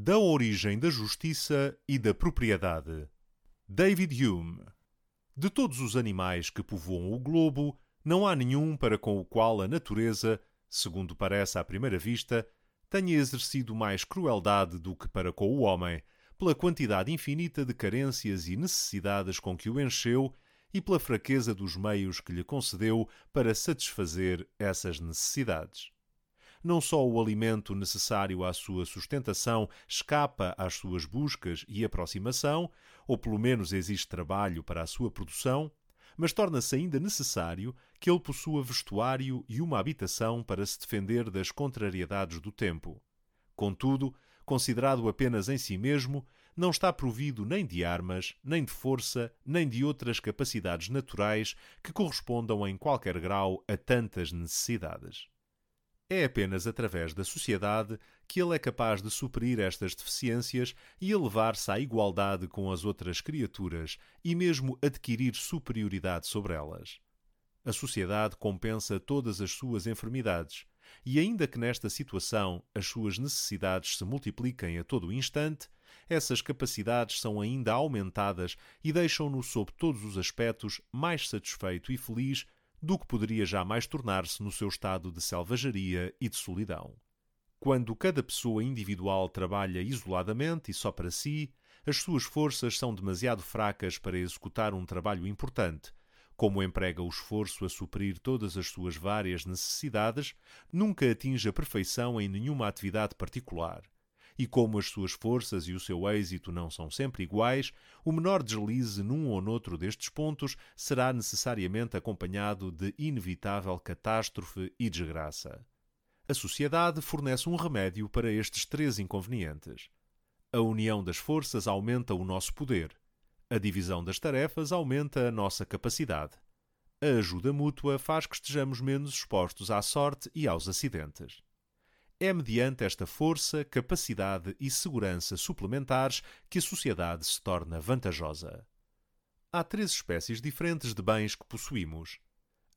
Da origem da justiça e da propriedade. David Hume. De todos os animais que povoam o globo, não há nenhum para com o qual a natureza, segundo parece à primeira vista, tenha exercido mais crueldade do que para com o homem, pela quantidade infinita de carências e necessidades com que o encheu e pela fraqueza dos meios que lhe concedeu para satisfazer essas necessidades. Não só o alimento necessário à sua sustentação escapa às suas buscas e aproximação, ou pelo menos existe trabalho para a sua produção, mas torna-se ainda necessário que ele possua vestuário e uma habitação para se defender das contrariedades do tempo. Contudo, considerado apenas em si mesmo, não está provido nem de armas, nem de força, nem de outras capacidades naturais que correspondam em qualquer grau a tantas necessidades. É apenas através da sociedade que ele é capaz de suprir estas deficiências e elevar-se à igualdade com as outras criaturas e mesmo adquirir superioridade sobre elas. A sociedade compensa todas as suas enfermidades, e ainda que nesta situação as suas necessidades se multipliquem a todo instante, essas capacidades são ainda aumentadas e deixam-no, sob todos os aspectos, mais satisfeito e feliz do que poderia jamais tornar-se no seu estado de selvageria e de solidão. Quando cada pessoa individual trabalha isoladamente e só para si, as suas forças são demasiado fracas para executar um trabalho importante. Como emprega o esforço a suprir todas as suas várias necessidades, nunca atinge a perfeição em nenhuma atividade particular e como as suas forças e o seu êxito não são sempre iguais, o menor deslize num ou noutro destes pontos será necessariamente acompanhado de inevitável catástrofe e desgraça. A sociedade fornece um remédio para estes três inconvenientes. A união das forças aumenta o nosso poder. A divisão das tarefas aumenta a nossa capacidade. A ajuda mútua faz que estejamos menos expostos à sorte e aos acidentes. É mediante esta força, capacidade e segurança suplementares que a sociedade se torna vantajosa. Há três espécies diferentes de bens que possuímos: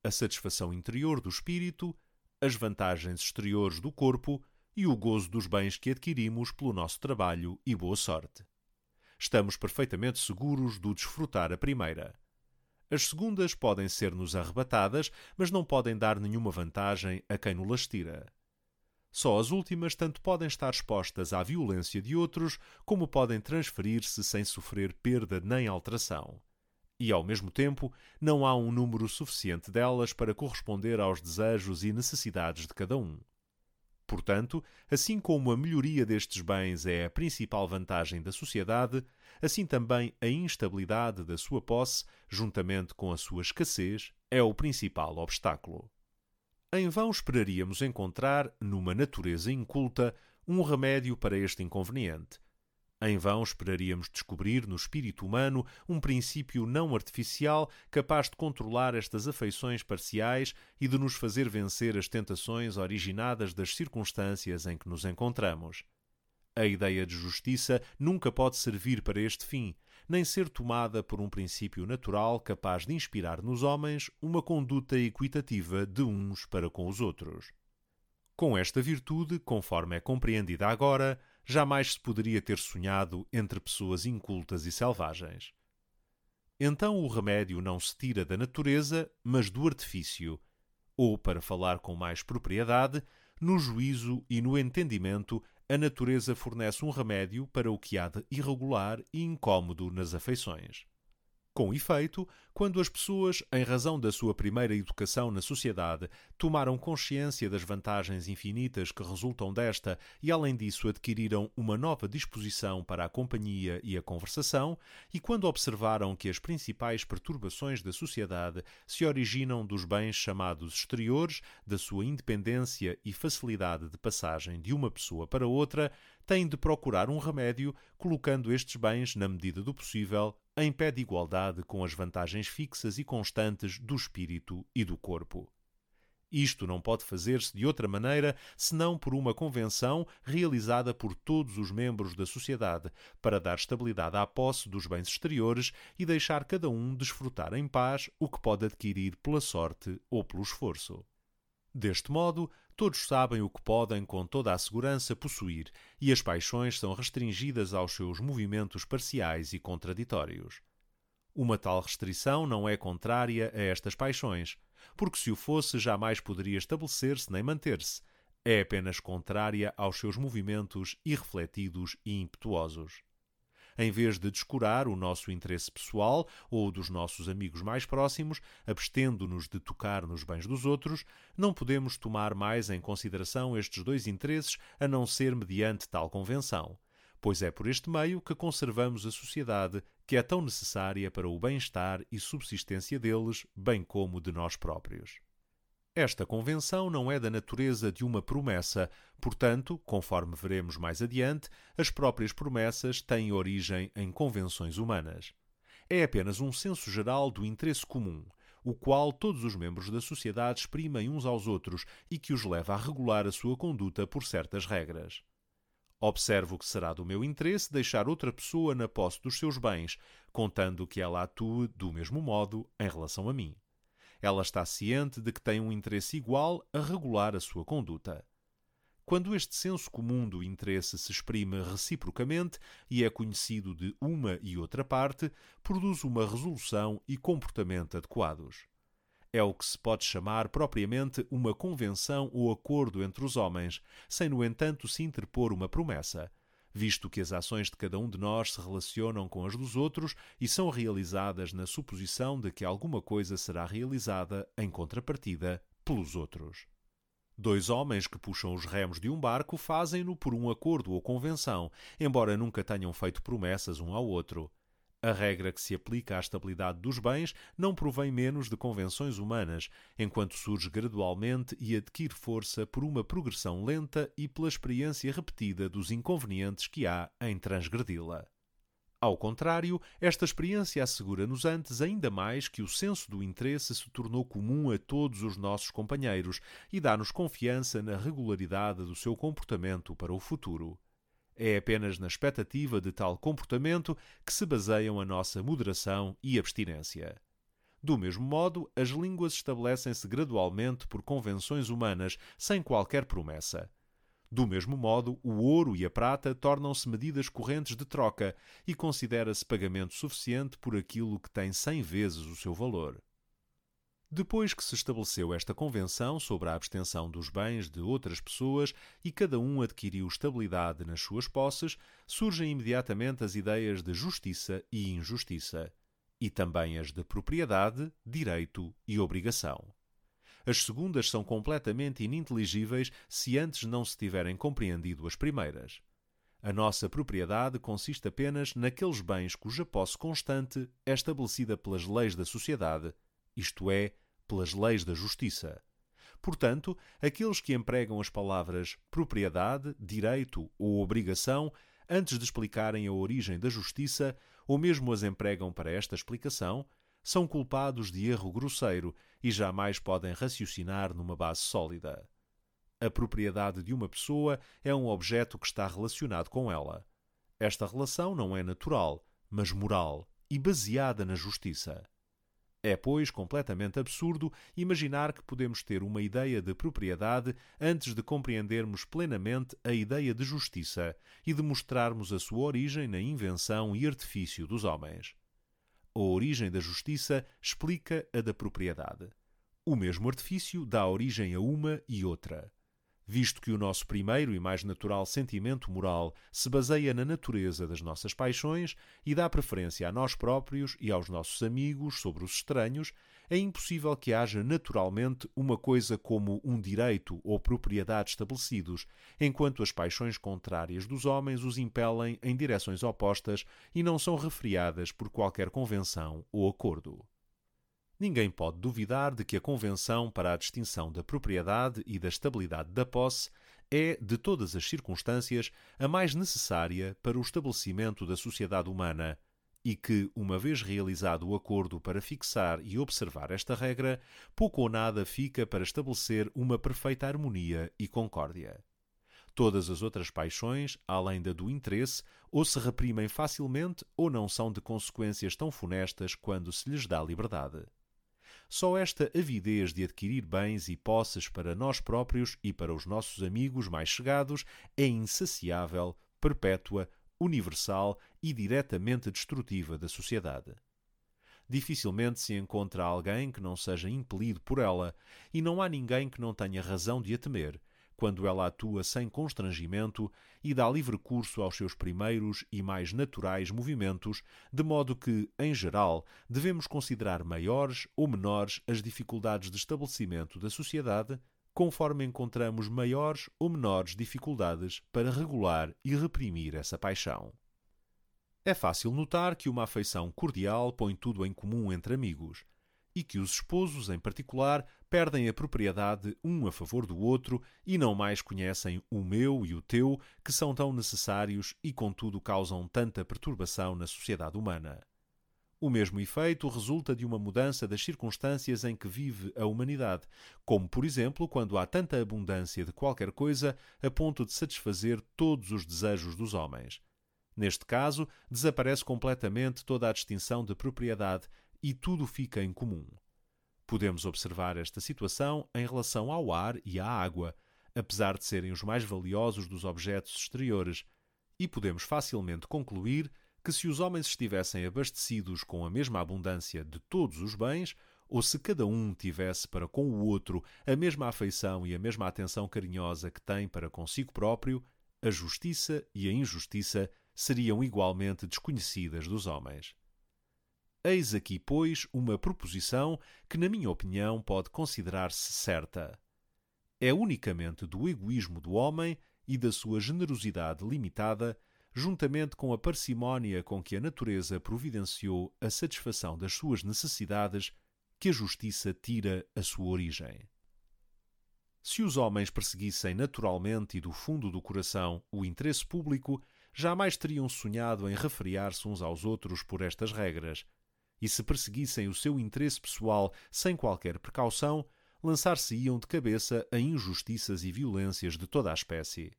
a satisfação interior do espírito, as vantagens exteriores do corpo e o gozo dos bens que adquirimos pelo nosso trabalho e boa sorte. Estamos perfeitamente seguros do desfrutar a primeira. As segundas podem ser-nos arrebatadas, mas não podem dar nenhuma vantagem a quem nos tira. Só as últimas tanto podem estar expostas à violência de outros, como podem transferir-se sem sofrer perda nem alteração. E, ao mesmo tempo, não há um número suficiente delas para corresponder aos desejos e necessidades de cada um. Portanto, assim como a melhoria destes bens é a principal vantagem da sociedade, assim também a instabilidade da sua posse, juntamente com a sua escassez, é o principal obstáculo. Em vão esperaríamos encontrar, numa natureza inculta, um remédio para este inconveniente. Em vão esperaríamos descobrir no espírito humano um princípio não artificial capaz de controlar estas afeições parciais e de nos fazer vencer as tentações originadas das circunstâncias em que nos encontramos. A ideia de justiça nunca pode servir para este fim, nem ser tomada por um princípio natural capaz de inspirar nos homens uma conduta equitativa de uns para com os outros. Com esta virtude, conforme é compreendida agora, jamais se poderia ter sonhado entre pessoas incultas e selvagens. Então o remédio não se tira da natureza, mas do artifício, ou, para falar com mais propriedade, no juízo e no entendimento a natureza fornece um remédio para o que há de irregular e incômodo nas afeições. Com efeito, quando as pessoas, em razão da sua primeira educação na sociedade, tomaram consciência das vantagens infinitas que resultam desta e, além disso, adquiriram uma nova disposição para a companhia e a conversação, e quando observaram que as principais perturbações da sociedade se originam dos bens chamados exteriores, da sua independência e facilidade de passagem de uma pessoa para outra, têm de procurar um remédio, colocando estes bens, na medida do possível, em pé de igualdade com as vantagens fixas e constantes do espírito e do corpo. Isto não pode fazer-se de outra maneira senão por uma convenção realizada por todos os membros da sociedade para dar estabilidade à posse dos bens exteriores e deixar cada um desfrutar em paz o que pode adquirir pela sorte ou pelo esforço. Deste modo, todos sabem o que podem com toda a segurança possuir, e as paixões são restringidas aos seus movimentos parciais e contraditórios. Uma tal restrição não é contrária a estas paixões, porque se o fosse jamais poderia estabelecer-se nem manter-se. É apenas contrária aos seus movimentos irrefletidos e impetuosos. Em vez de descurar o nosso interesse pessoal ou dos nossos amigos mais próximos, abstendo-nos de tocar nos bens dos outros, não podemos tomar mais em consideração estes dois interesses a não ser mediante tal convenção, pois é por este meio que conservamos a sociedade que é tão necessária para o bem-estar e subsistência deles, bem como de nós próprios. Esta convenção não é da natureza de uma promessa, portanto, conforme veremos mais adiante, as próprias promessas têm origem em convenções humanas. É apenas um senso geral do interesse comum, o qual todos os membros da sociedade exprimem uns aos outros e que os leva a regular a sua conduta por certas regras. Observo que será do meu interesse deixar outra pessoa na posse dos seus bens, contando que ela atue do mesmo modo em relação a mim. Ela está ciente de que tem um interesse igual a regular a sua conduta. Quando este senso comum do interesse se exprime reciprocamente e é conhecido de uma e outra parte, produz uma resolução e comportamento adequados. É o que se pode chamar propriamente uma convenção ou acordo entre os homens, sem, no entanto, se interpor uma promessa, visto que as ações de cada um de nós se relacionam com as dos outros e são realizadas na suposição de que alguma coisa será realizada em contrapartida pelos outros. Dois homens que puxam os remos de um barco fazem-no por um acordo ou convenção, embora nunca tenham feito promessas um ao outro. A regra que se aplica à estabilidade dos bens não provém menos de convenções humanas, enquanto surge gradualmente e adquire força por uma progressão lenta e pela experiência repetida dos inconvenientes que há em transgredi-la. Ao contrário, esta experiência assegura-nos antes ainda mais que o senso do interesse se tornou comum a todos os nossos companheiros e dá-nos confiança na regularidade do seu comportamento para o futuro. É apenas na expectativa de tal comportamento que se baseiam a nossa moderação e abstinência. Do mesmo modo, as línguas estabelecem-se gradualmente por convenções humanas, sem qualquer promessa. Do mesmo modo, o ouro e a prata tornam-se medidas correntes de troca e considera-se pagamento suficiente por aquilo que tem cem vezes o seu valor. Depois que se estabeleceu esta convenção sobre a abstenção dos bens de outras pessoas e cada um adquiriu estabilidade nas suas posses, surgem imediatamente as ideias de justiça e injustiça, e também as de propriedade, direito e obrigação. As segundas são completamente ininteligíveis se antes não se tiverem compreendido as primeiras. A nossa propriedade consiste apenas naqueles bens cuja posse constante é estabelecida pelas leis da sociedade, isto é, pelas leis da justiça. Portanto, aqueles que empregam as palavras propriedade, direito ou obrigação antes de explicarem a origem da justiça, ou mesmo as empregam para esta explicação, são culpados de erro grosseiro e jamais podem raciocinar numa base sólida. A propriedade de uma pessoa é um objeto que está relacionado com ela. Esta relação não é natural, mas moral e baseada na justiça. É, pois, completamente absurdo imaginar que podemos ter uma ideia de propriedade antes de compreendermos plenamente a ideia de justiça e de mostrarmos a sua origem na invenção e artifício dos homens. A origem da justiça explica a da propriedade. O mesmo artifício dá origem a uma e outra visto que o nosso primeiro e mais natural sentimento moral se baseia na natureza das nossas paixões e dá preferência a nós próprios e aos nossos amigos sobre os estranhos, é impossível que haja naturalmente uma coisa como um direito ou propriedade estabelecidos, enquanto as paixões contrárias dos homens os impelem em direções opostas e não são refriadas por qualquer convenção ou acordo. Ninguém pode duvidar de que a Convenção para a Distinção da Propriedade e da Estabilidade da Posse é, de todas as circunstâncias, a mais necessária para o estabelecimento da sociedade humana e que, uma vez realizado o acordo para fixar e observar esta regra, pouco ou nada fica para estabelecer uma perfeita harmonia e concórdia. Todas as outras paixões, além da do interesse, ou se reprimem facilmente ou não são de consequências tão funestas quando se lhes dá liberdade. Só esta avidez de adquirir bens e posses para nós próprios e para os nossos amigos mais chegados é insaciável, perpétua, universal e diretamente destrutiva da sociedade. Dificilmente se encontra alguém que não seja impelido por ela, e não há ninguém que não tenha razão de a temer, quando ela atua sem constrangimento e dá livre curso aos seus primeiros e mais naturais movimentos, de modo que, em geral, devemos considerar maiores ou menores as dificuldades de estabelecimento da sociedade, conforme encontramos maiores ou menores dificuldades para regular e reprimir essa paixão. É fácil notar que uma afeição cordial põe tudo em comum entre amigos, e que os esposos, em particular, perdem a propriedade um a favor do outro e não mais conhecem o meu e o teu, que são tão necessários e, contudo, causam tanta perturbação na sociedade humana. O mesmo efeito resulta de uma mudança das circunstâncias em que vive a humanidade, como, por exemplo, quando há tanta abundância de qualquer coisa a ponto de satisfazer todos os desejos dos homens. Neste caso, desaparece completamente toda a distinção de propriedade e tudo fica em comum. Podemos observar esta situação em relação ao ar e à água, apesar de serem os mais valiosos dos objetos exteriores, e podemos facilmente concluir que se os homens estivessem abastecidos com a mesma abundância de todos os bens, ou se cada um tivesse para com o outro a mesma afeição e a mesma atenção carinhosa que tem para consigo próprio, a justiça e a injustiça seriam igualmente desconhecidas dos homens. Eis aqui, pois, uma proposição que, na minha opinião, pode considerar-se certa. É unicamente do egoísmo do homem e da sua generosidade limitada, juntamente com a parcimónia com que a natureza providenciou a satisfação das suas necessidades, que a justiça tira a sua origem. Se os homens perseguissem naturalmente e do fundo do coração o interesse público, jamais teriam sonhado em refriar-se uns aos outros por estas regras, e se perseguissem o seu interesse pessoal sem qualquer precaução, lançar-se-iam de cabeça a injustiças e violências de toda a espécie.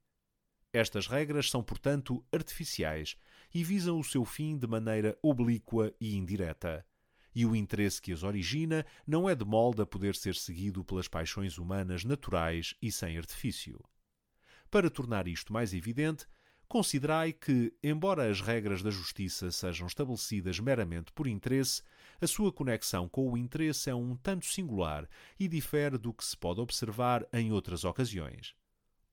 Estas regras são, portanto, artificiais e visam o seu fim de maneira oblíqua e indireta. E o interesse que as origina não é de molde a poder ser seguido pelas paixões humanas naturais e sem artifício. Para tornar isto mais evidente, Considerai que, embora as regras da justiça sejam estabelecidas meramente por interesse, a sua conexão com o interesse é um tanto singular e difere do que se pode observar em outras ocasiões.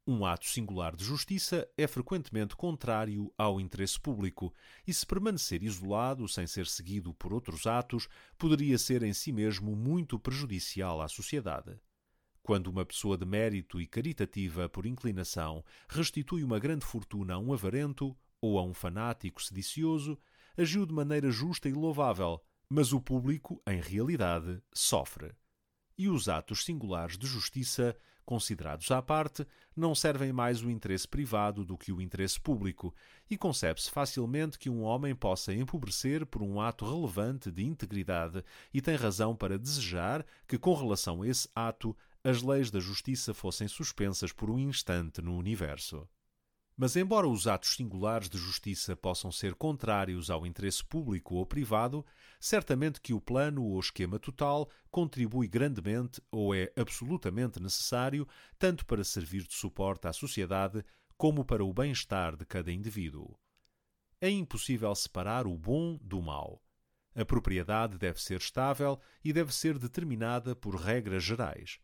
Um ato singular de justiça é frequentemente contrário ao interesse público, e se permanecer isolado sem ser seguido por outros atos, poderia ser em si mesmo muito prejudicial à sociedade. Quando uma pessoa de mérito e caritativa por inclinação restitui uma grande fortuna a um avarento ou a um fanático sedicioso, agiu de maneira justa e louvável, mas o público, em realidade, sofre. E os atos singulares de justiça, considerados à parte, não servem mais o interesse privado do que o interesse público, e concebe-se facilmente que um homem possa empobrecer por um ato relevante de integridade e tem razão para desejar que, com relação a esse ato, as leis da justiça fossem suspensas por um instante no universo. Mas, embora os atos singulares de justiça possam ser contrários ao interesse público ou privado, certamente que o plano ou esquema total contribui grandemente ou é absolutamente necessário tanto para servir de suporte à sociedade como para o bem-estar de cada indivíduo. É impossível separar o bom do mau. A propriedade deve ser estável e deve ser determinada por regras gerais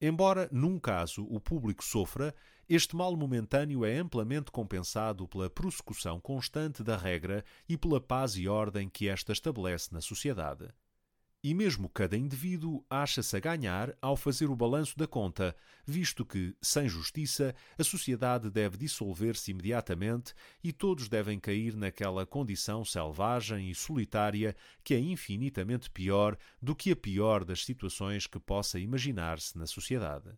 Embora, num caso, o público sofra, este mal momentâneo é amplamente compensado pela prossecução constante da regra e pela paz e ordem que esta estabelece na sociedade. E mesmo cada indivíduo acha-se a ganhar ao fazer o balanço da conta, visto que, sem justiça, a sociedade deve dissolver-se imediatamente e todos devem cair naquela condição selvagem e solitária que é infinitamente pior do que a pior das situações que possa imaginar-se na sociedade.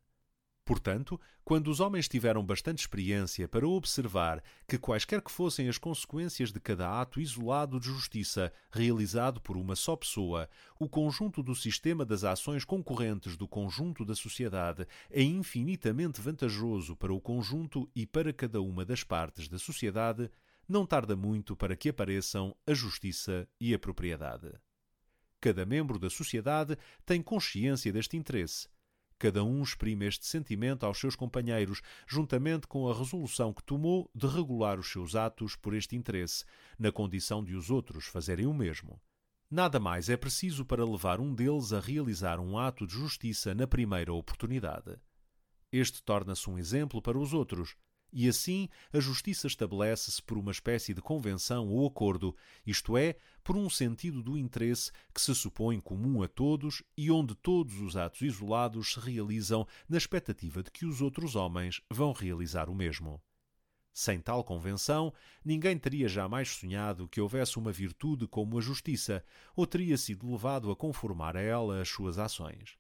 Portanto, quando os homens tiveram bastante experiência para observar que, quaisquer que fossem as consequências de cada ato isolado de justiça realizado por uma só pessoa, o conjunto do sistema das ações concorrentes do conjunto da sociedade é infinitamente vantajoso para o conjunto e para cada uma das partes da sociedade, não tarda muito para que apareçam a justiça e a propriedade. Cada membro da sociedade tem consciência deste interesse. Cada um exprime este sentimento aos seus companheiros, juntamente com a resolução que tomou de regular os seus atos por este interesse, na condição de os outros fazerem o mesmo. Nada mais é preciso para levar um deles a realizar um ato de justiça na primeira oportunidade. Este torna-se um exemplo para os outros, e assim a justiça estabelece-se por uma espécie de convenção ou acordo, isto é, por um sentido do interesse que se supõe comum a todos e onde todos os atos isolados se realizam na expectativa de que os outros homens vão realizar o mesmo. Sem tal convenção, ninguém teria jamais sonhado que houvesse uma virtude como a justiça, ou teria sido levado a conformar a ela as suas ações.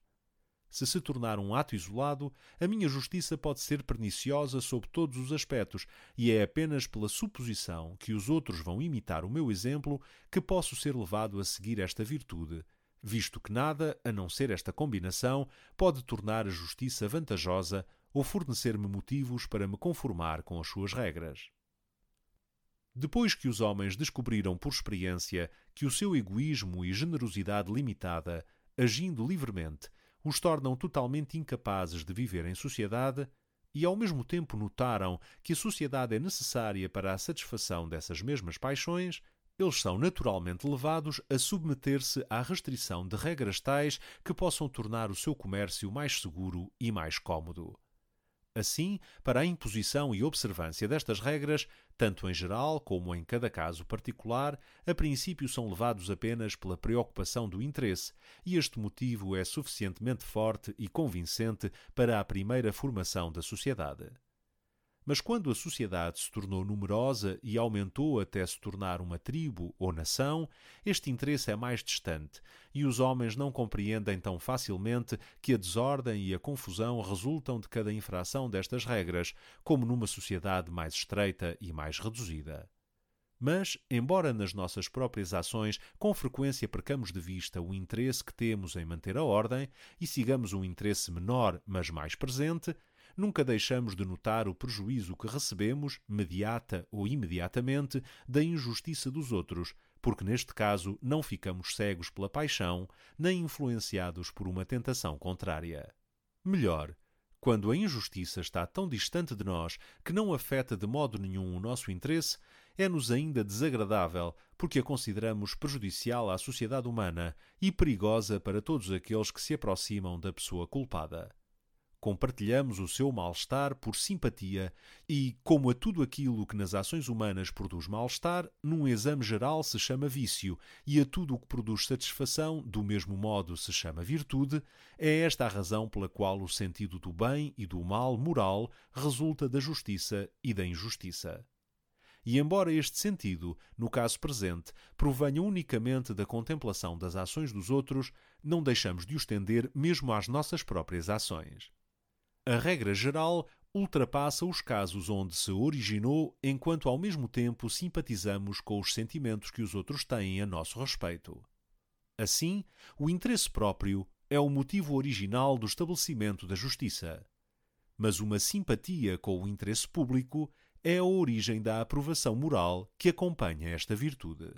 Se se tornar um ato isolado, a minha justiça pode ser perniciosa sob todos os aspectos, e é apenas pela suposição que os outros vão imitar o meu exemplo que posso ser levado a seguir esta virtude, visto que nada, a não ser esta combinação, pode tornar a justiça vantajosa ou fornecer-me motivos para me conformar com as suas regras. Depois que os homens descobriram por experiência que o seu egoísmo e generosidade limitada, agindo livremente, os tornam totalmente incapazes de viver em sociedade e ao mesmo tempo notaram que a sociedade é necessária para a satisfação dessas mesmas paixões, eles são naturalmente levados a submeter-se à restrição de regras tais que possam tornar o seu comércio mais seguro e mais cômodo. Assim, para a imposição e observância destas regras, tanto em geral como em cada caso particular, a princípio são levados apenas pela preocupação do interesse, e este motivo é suficientemente forte e convincente para a primeira formação da sociedade. Mas quando a sociedade se tornou numerosa e aumentou até se tornar uma tribo ou nação, este interesse é mais distante e os homens não compreendem tão facilmente que a desordem e a confusão resultam de cada infração destas regras, como numa sociedade mais estreita e mais reduzida. Mas, embora nas nossas próprias ações com frequência percamos de vista o interesse que temos em manter a ordem e sigamos um interesse menor, mas mais presente, nunca deixamos de notar o prejuízo que recebemos, mediata ou imediatamente, da injustiça dos outros, porque neste caso não ficamos cegos pela paixão, nem influenciados por uma tentação contrária. Melhor, quando a injustiça está tão distante de nós que não afeta de modo nenhum o nosso interesse, é-nos ainda desagradável, porque a consideramos prejudicial à sociedade humana e perigosa para todos aqueles que se aproximam da pessoa culpada. Compartilhamos o seu mal-estar por simpatia e, como a tudo aquilo que nas ações humanas produz mal-estar, num exame geral se chama vício, e a tudo o que produz satisfação, do mesmo modo se chama virtude, é esta a razão pela qual o sentido do bem e do mal moral resulta da justiça e da injustiça. E embora este sentido, no caso presente, provenha unicamente da contemplação das ações dos outros, não deixamos de o estender mesmo às nossas próprias ações a regra geral ultrapassa os casos onde se originou, enquanto ao mesmo tempo simpatizamos com os sentimentos que os outros têm a nosso respeito. Assim, o interesse próprio é o motivo original do estabelecimento da justiça. Mas uma simpatia com o interesse público é a origem da aprovação moral que acompanha esta virtude.